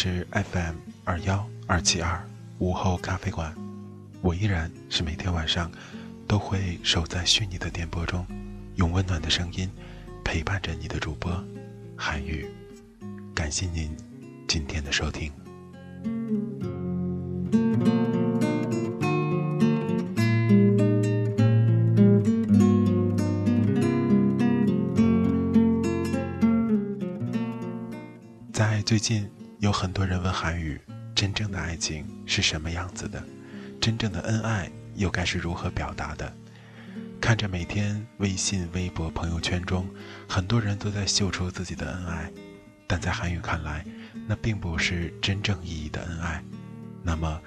是 FM 二幺二七二午后咖啡馆，我依然是每天晚上都会守在虚拟的电波中。用温暖的声音陪伴着你的主播韩宇，感谢您今天的收听。在最近，有很多人问韩宇，真正的爱情是什么样子的？真正的恩爱又该是如何表达的？看着每天微信、微博、朋友圈中，很多人都在秀出自己的恩爱，但在韩语看来，那并不是真正意义的恩爱。那么，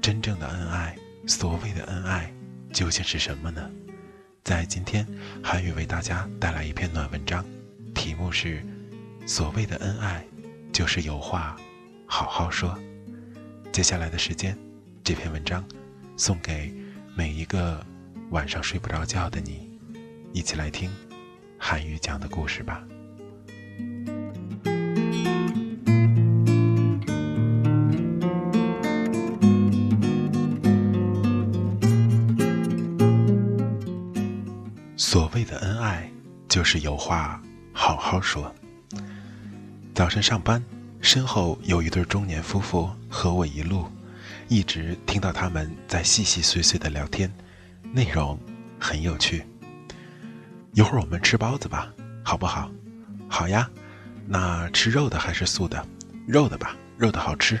真正的恩爱，所谓的恩爱，究竟是什么呢？在今天，韩语为大家带来一篇暖文章，题目是“所谓的恩爱，就是有话好好说”。接下来的时间，这篇文章送给每一个。晚上睡不着觉的你，一起来听韩语讲的故事吧。所谓的恩爱，就是有话好好说。早晨上班，身后有一对中年夫妇和我一路，一直听到他们在细细碎碎的聊天。内容很有趣。一会儿我们吃包子吧，好不好？好呀。那吃肉的还是素的？肉的吧，肉的好吃。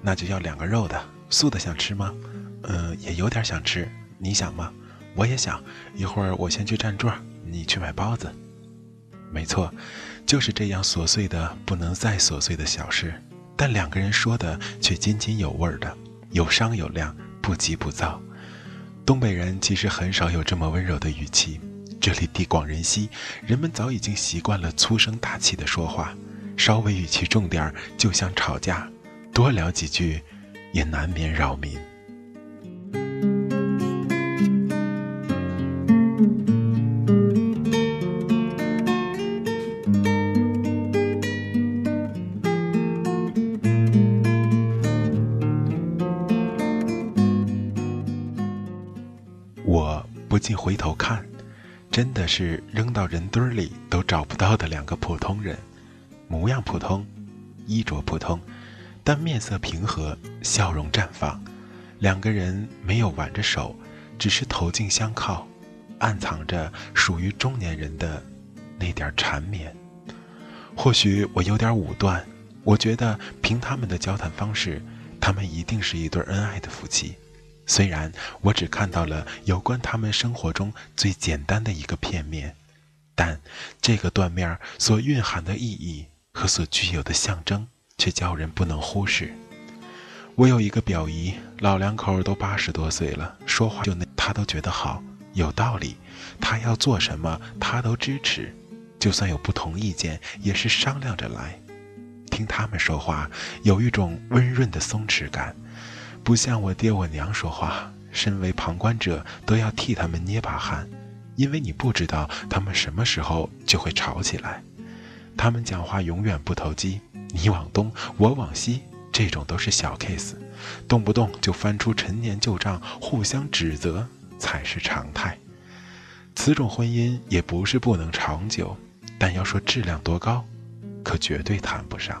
那就要两个肉的。素的想吃吗？嗯，也有点想吃。你想吗？我也想。一会儿我先去占座，你去买包子。没错，就是这样琐碎的不能再琐碎的小事，但两个人说的却津津有味的，有商有量，不急不躁。东北人其实很少有这么温柔的语气，这里地广人稀，人们早已经习惯了粗声大气的说话，稍微语气重点儿就像吵架，多聊几句也难免扰民。人堆里都找不到的两个普通人，模样普通，衣着普通，但面色平和，笑容绽放。两个人没有挽着手，只是头颈相靠，暗藏着属于中年人的那点缠绵。或许我有点武断，我觉得凭他们的交谈方式，他们一定是一对恩爱的夫妻。虽然我只看到了有关他们生活中最简单的一个片面，但这个断面所蕴含的意义和所具有的象征，却叫人不能忽视。我有一个表姨，老两口都八十多岁了，说话就那，她都觉得好，有道理。她要做什么，她都支持，就算有不同意见，也是商量着来。听他们说话，有一种温润的松弛感。不像我爹我娘说话，身为旁观者都要替他们捏把汗，因为你不知道他们什么时候就会吵起来。他们讲话永远不投机，你往东，我往西，这种都是小 case，动不动就翻出陈年旧账，互相指责才是常态。此种婚姻也不是不能长久，但要说质量多高，可绝对谈不上。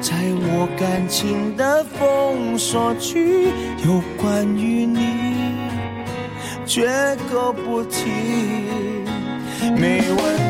在我感情的封锁区，有关于你，绝口不提，没问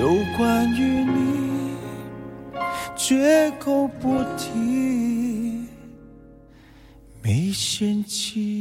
有关于你绝口不提，没嫌弃。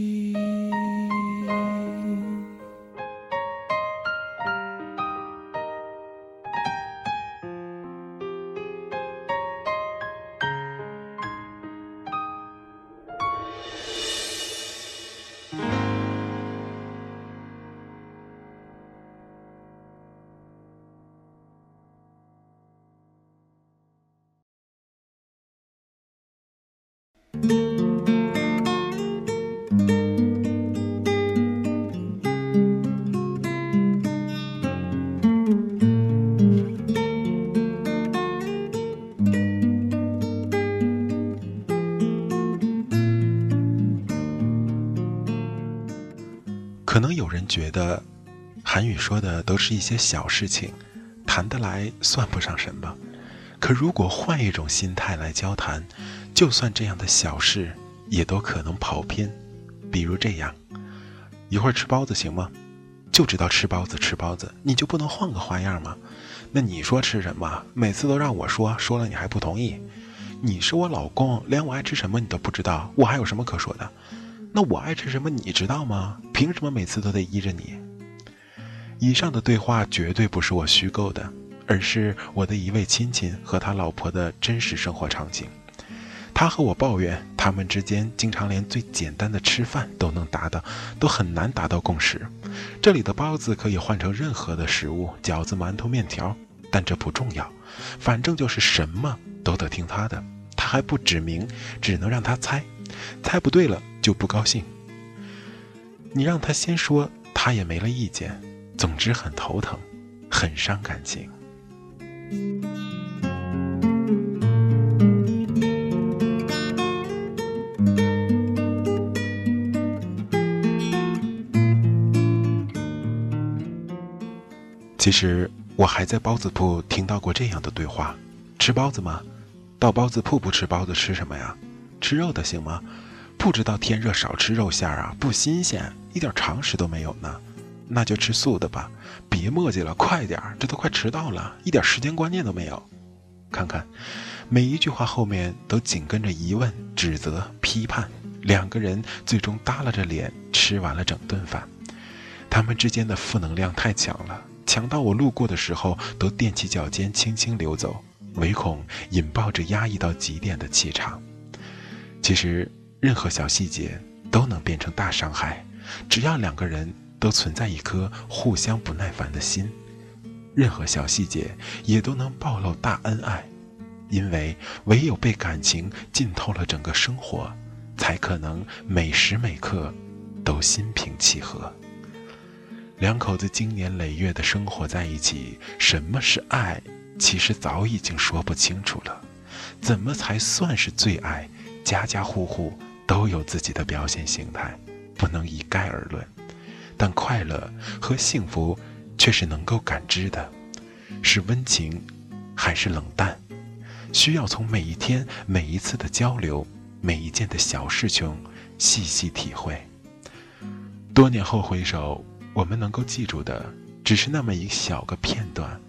觉得，韩语说的都是一些小事情，谈得来算不上什么。可如果换一种心态来交谈，就算这样的小事也都可能跑偏。比如这样，一会儿吃包子行吗？就知道吃包子吃包子，你就不能换个花样吗？那你说吃什么？每次都让我说，说了你还不同意。你是我老公，连我爱吃什么你都不知道，我还有什么可说的？那我爱吃什么你知道吗？凭什么每次都得依着你？以上的对话绝对不是我虚构的，而是我的一位亲戚和他老婆的真实生活场景。他和我抱怨，他们之间经常连最简单的吃饭都能达到，都很难达到共识。这里的包子可以换成任何的食物，饺子、馒头、面条，但这不重要，反正就是什么都得听他的。他还不指明，只能让他猜，猜不对了就不高兴。你让他先说，他也没了意见。总之很头疼，很伤感情。其实我还在包子铺听到过这样的对话：吃包子吗？到包子铺不吃包子吃什么呀？吃肉的行吗？不知道天热少吃肉馅儿啊，不新鲜，一点常识都没有呢。那就吃素的吧，别磨叽了，快点儿，这都快迟到了，一点时间观念都没有。看看，每一句话后面都紧跟着疑问、指责、批判。两个人最终耷拉着脸吃完了整顿饭，他们之间的负能量太强了，强到我路过的时候都踮起脚尖轻轻流走，唯恐引爆着压抑到极点的气场。其实，任何小细节都能变成大伤害，只要两个人都存在一颗互相不耐烦的心，任何小细节也都能暴露大恩爱，因为唯有被感情浸透了整个生活。才可能每时每刻都心平气和。两口子经年累月的生活在一起，什么是爱？其实早已经说不清楚了。怎么才算是最爱？家家户户都有自己的表现形态，不能一概而论。但快乐和幸福却是能够感知的，是温情还是冷淡？需要从每一天、每一次的交流。每一件的小事情，细细体会。多年后回首，我们能够记住的，只是那么一小个片段，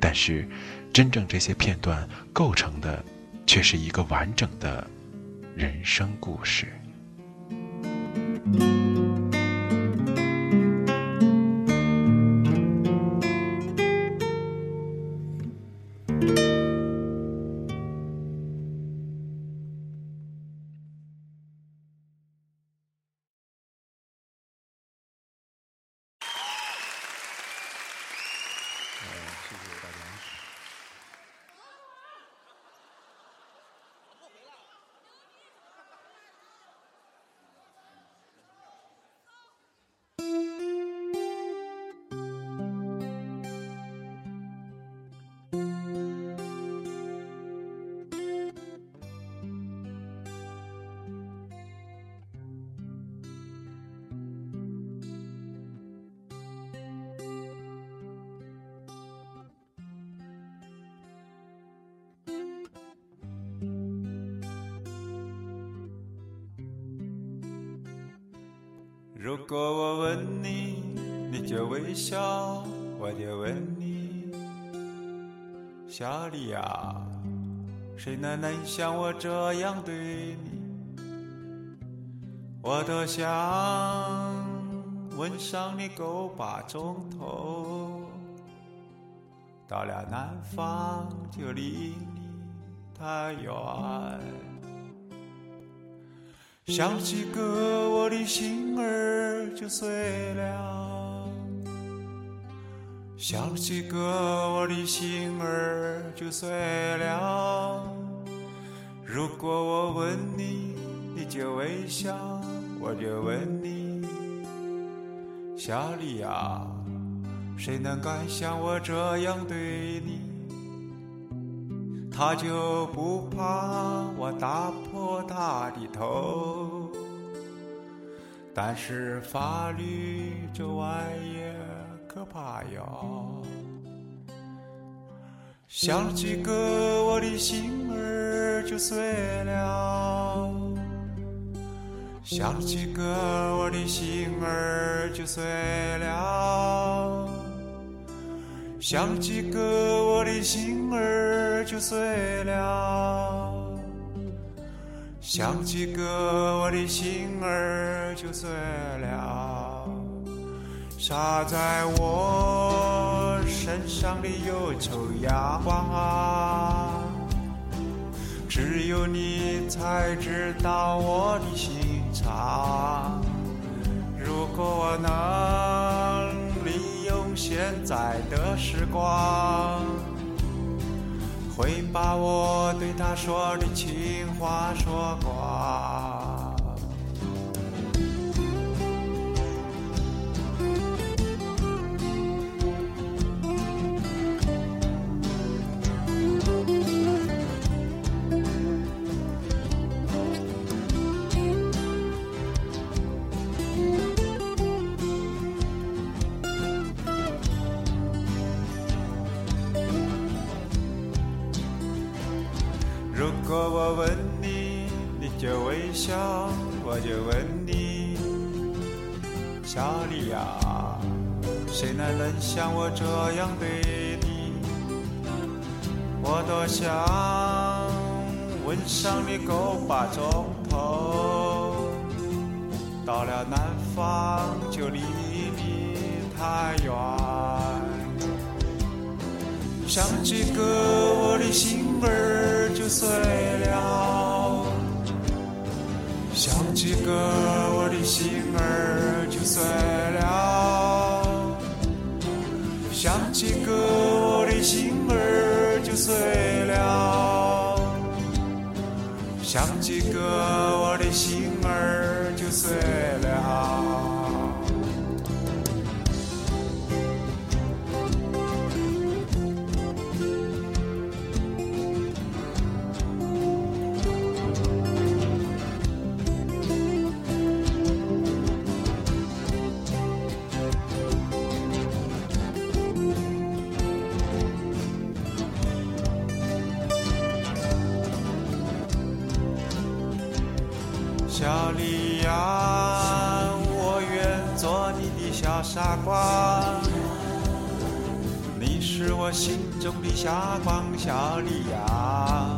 但是，真正这些片段构成的，却是一个完整的人生故事。如果我问你，你就微笑，我就问你，小丽呀，谁能能像我这样对你？我多想吻上你够把钟头，到了南方就离你太远。想起歌，我的心儿就碎了；想起歌，我的心儿就碎了。如果我问你，你就微笑；我就问你，小丽呀，谁能敢像我这样对你？他就不怕我打破他的头，但是法律这玩意儿可怕哟。想起歌，我的心儿就碎了；想起歌，我的心儿就碎了；想起歌，我的心儿。就碎了，想起歌，我的心儿就碎了。洒在我身上的忧愁阳光啊，只有你才知道我的心肠。如果我能现在的时光。会把我对她说的情话说光。我问你，你就微笑；我就问你，小丽呀，谁能能像我这样对你？我多想吻上你够把钟头，到了南方就离你太远。想起歌，我的心儿。就碎了，想起歌，我的心儿就碎了，想起歌，我的心儿就碎了，想起歌，我的心霞光，小丽呀，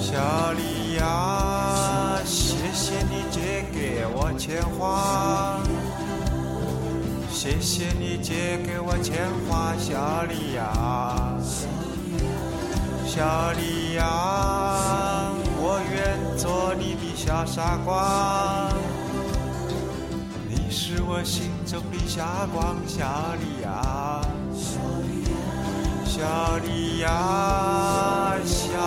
小丽呀，谢谢你借给我钱花，谢谢你借给我钱花，小丽呀，小丽呀，我愿做你的。小傻瓜，你是我心中的霞光，小丽呀，小丽呀，小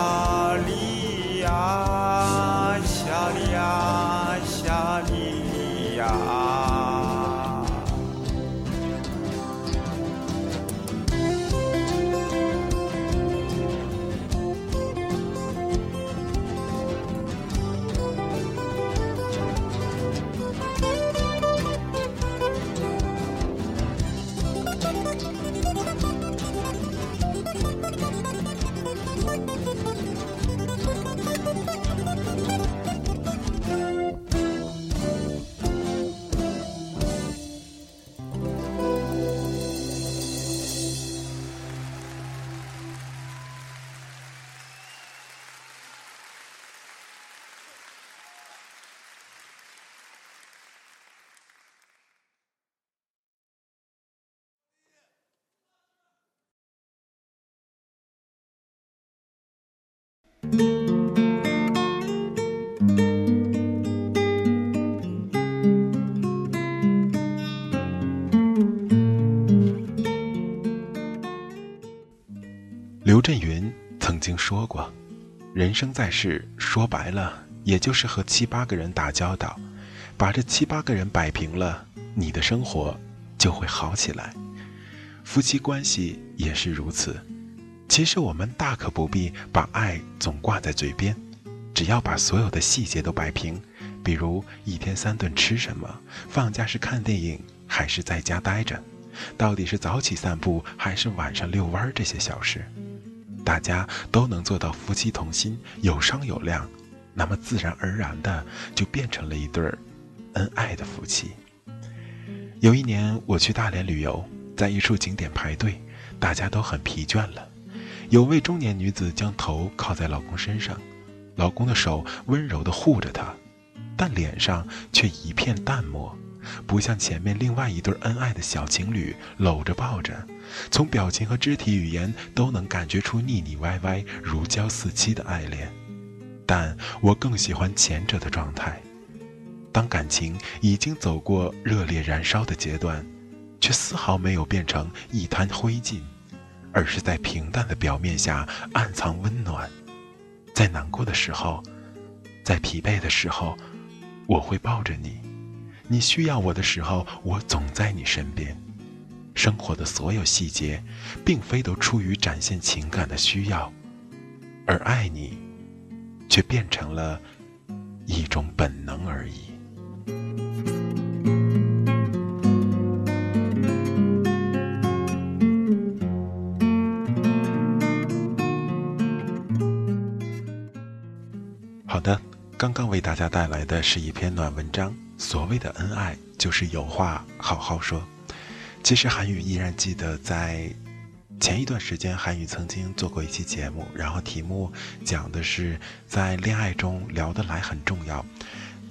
刘震云曾经说过：“人生在世，说白了，也就是和七八个人打交道，把这七八个人摆平了，你的生活就会好起来。夫妻关系也是如此。其实我们大可不必把爱总挂在嘴边，只要把所有的细节都摆平，比如一天三顿吃什么，放假是看电影还是在家待着，到底是早起散步还是晚上遛弯，这些小事。”大家都能做到夫妻同心，有商有量，那么自然而然的就变成了一对儿恩爱的夫妻。有一年我去大连旅游，在一处景点排队，大家都很疲倦了。有位中年女子将头靠在老公身上，老公的手温柔地护着她，但脸上却一片淡漠。不像前面另外一对恩爱的小情侣搂着抱着，从表情和肢体语言都能感觉出腻腻歪歪、如胶似漆的爱恋。但我更喜欢前者的状态，当感情已经走过热烈燃烧的阶段，却丝毫没有变成一滩灰烬，而是在平淡的表面下暗藏温暖。在难过的时候，在疲惫的时候，我会抱着你。你需要我的时候，我总在你身边。生活的所有细节，并非都出于展现情感的需要，而爱你，却变成了一种本能而已。刚刚为大家带来的是一篇暖文章。所谓的恩爱，就是有话好好说。其实韩宇依然记得，在前一段时间，韩宇曾经做过一期节目，然后题目讲的是在恋爱中聊得来很重要。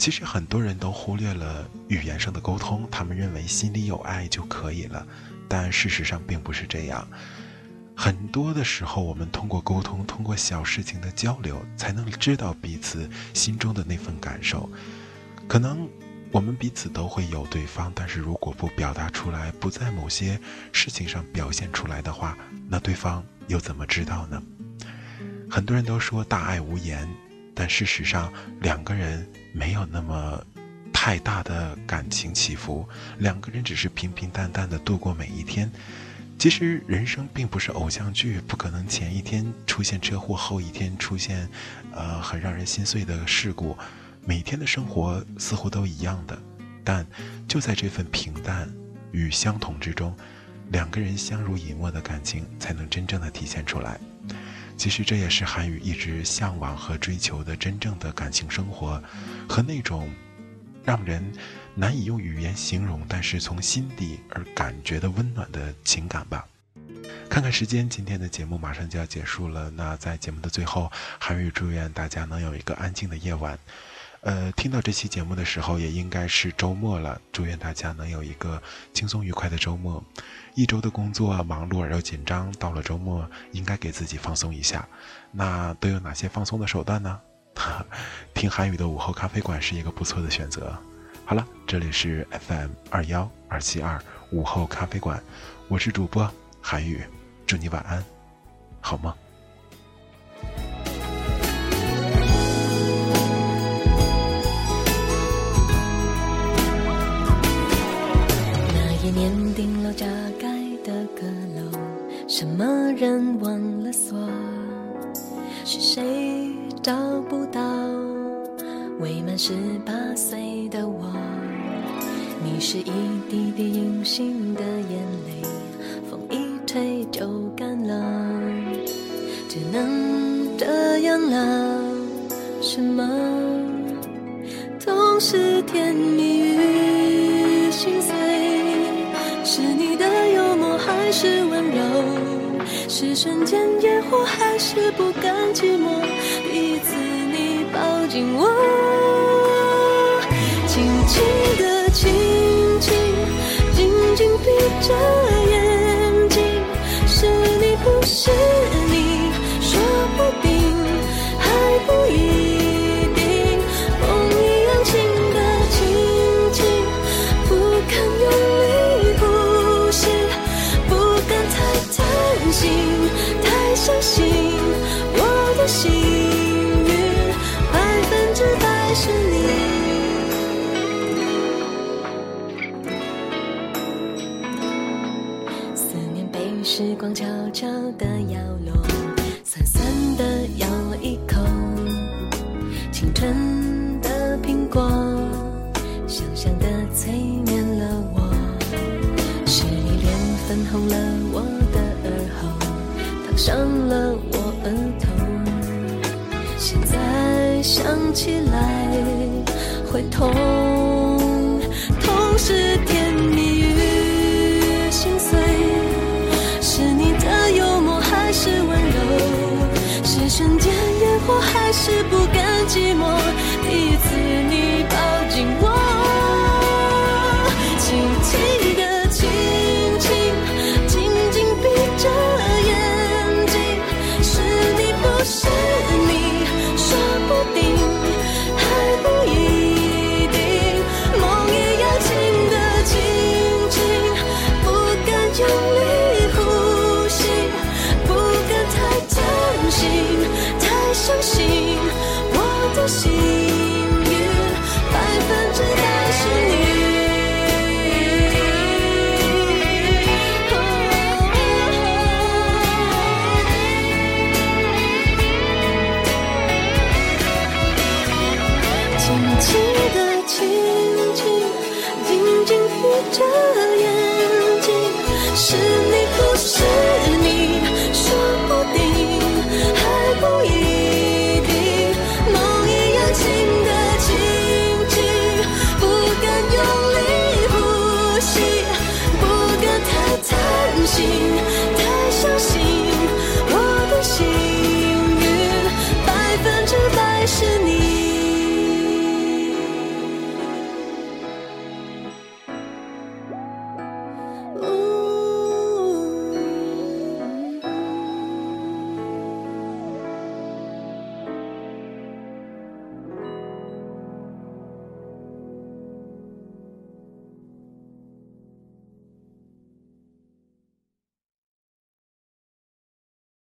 其实很多人都忽略了语言上的沟通，他们认为心里有爱就可以了，但事实上并不是这样。很多的时候，我们通过沟通，通过小事情的交流，才能知道彼此心中的那份感受。可能。我们彼此都会有对方，但是如果不表达出来，不在某些事情上表现出来的话，那对方又怎么知道呢？很多人都说大爱无言，但事实上两个人没有那么太大的感情起伏，两个人只是平平淡淡的度过每一天。其实人生并不是偶像剧，不可能前一天出现车祸，后一天出现，呃，很让人心碎的事故。每天的生活似乎都一样的，但就在这份平淡与相同之中，两个人相濡以沫的感情才能真正的体现出来。其实这也是韩宇一直向往和追求的真正的感情生活，和那种让人难以用语言形容，但是从心底而感觉的温暖的情感吧。看看时间，今天的节目马上就要结束了。那在节目的最后，韩宇祝愿大家能有一个安静的夜晚。呃，听到这期节目的时候，也应该是周末了。祝愿大家能有一个轻松愉快的周末。一周的工作忙碌而又紧张，到了周末应该给自己放松一下。那都有哪些放松的手段呢？听韩语的午后咖啡馆是一个不错的选择。好了，这里是 FM 二幺二七二午后咖啡馆，我是主播韩语，祝你晚安，好梦。年顶楼加盖的阁楼，什么人忘了锁？是谁找不到？未满十八岁的我，你是一滴滴隐形的眼泪，风一吹就干了，只能这样了。什么？总是甜蜜与心碎。是你的幽默还是温柔？是瞬间烟火还是不甘寂寞？紧紧握，轻轻瞬间烟火还是不甘